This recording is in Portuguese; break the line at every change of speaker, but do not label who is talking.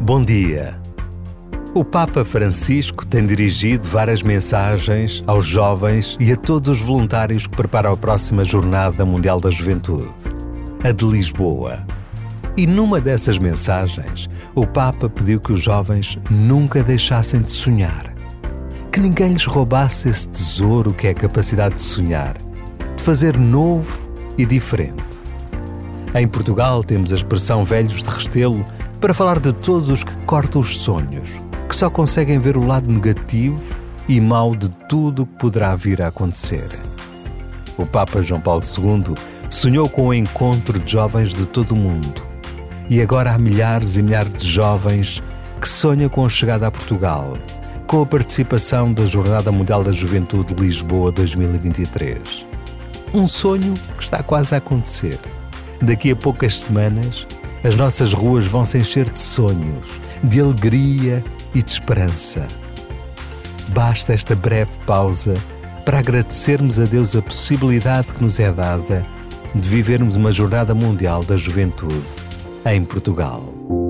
Bom dia. O Papa Francisco tem dirigido várias mensagens aos jovens e a todos os voluntários que preparam a próxima Jornada Mundial da Juventude, a de Lisboa. E numa dessas mensagens, o Papa pediu que os jovens nunca deixassem de sonhar. Que ninguém lhes roubasse esse tesouro que é a capacidade de sonhar, fazer novo e diferente. Em Portugal temos a expressão velhos de restelo para falar de todos os que cortam os sonhos, que só conseguem ver o lado negativo e mau de tudo o que poderá vir a acontecer. O Papa João Paulo II sonhou com o encontro de jovens de todo o mundo. E agora há milhares e milhares de jovens que sonham com a chegada a Portugal, com a participação da Jornada Mundial da Juventude Lisboa 2023. Um sonho que está quase a acontecer. Daqui a poucas semanas, as nossas ruas vão se encher de sonhos, de alegria e de esperança. Basta esta breve pausa para agradecermos a Deus a possibilidade que nos é dada de vivermos uma Jornada Mundial da Juventude em Portugal.